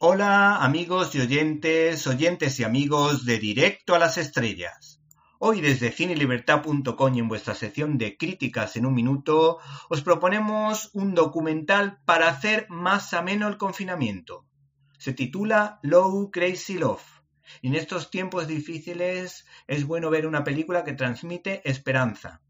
Hola amigos y oyentes, oyentes y amigos de Directo a las Estrellas. Hoy desde cinelibertad.com y en vuestra sección de críticas en un minuto os proponemos un documental para hacer más ameno el confinamiento. Se titula Low Crazy Love. En estos tiempos difíciles es bueno ver una película que transmite esperanza.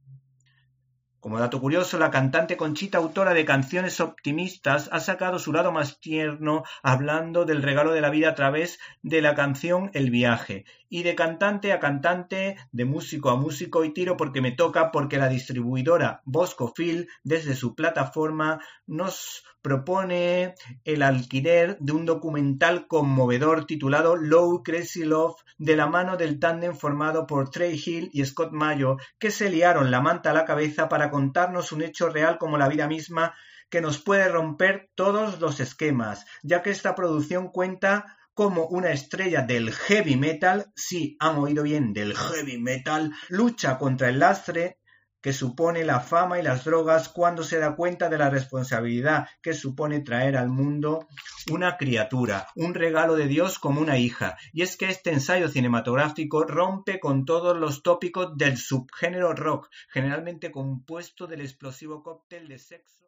Como dato curioso, la cantante Conchita, autora de canciones optimistas, ha sacado su lado más tierno hablando del regalo de la vida a través de la canción El viaje. Y de cantante a cantante, de músico a músico y tiro porque me toca, porque la distribuidora Bosco Phil, desde su plataforma, nos propone el alquiler de un documental conmovedor titulado Low Crazy Love de la mano del tándem formado por Trey Hill y Scott Mayo, que se liaron la manta a la cabeza para contarnos un hecho real como la vida misma que nos puede romper todos los esquemas, ya que esta producción cuenta como una estrella del heavy metal, sí, han oído bien, del heavy metal, lucha contra el lastre que supone la fama y las drogas cuando se da cuenta de la responsabilidad que supone traer al mundo una criatura, un regalo de Dios como una hija. Y es que este ensayo cinematográfico rompe con todos los tópicos del subgénero rock, generalmente compuesto del explosivo cóctel de sexo.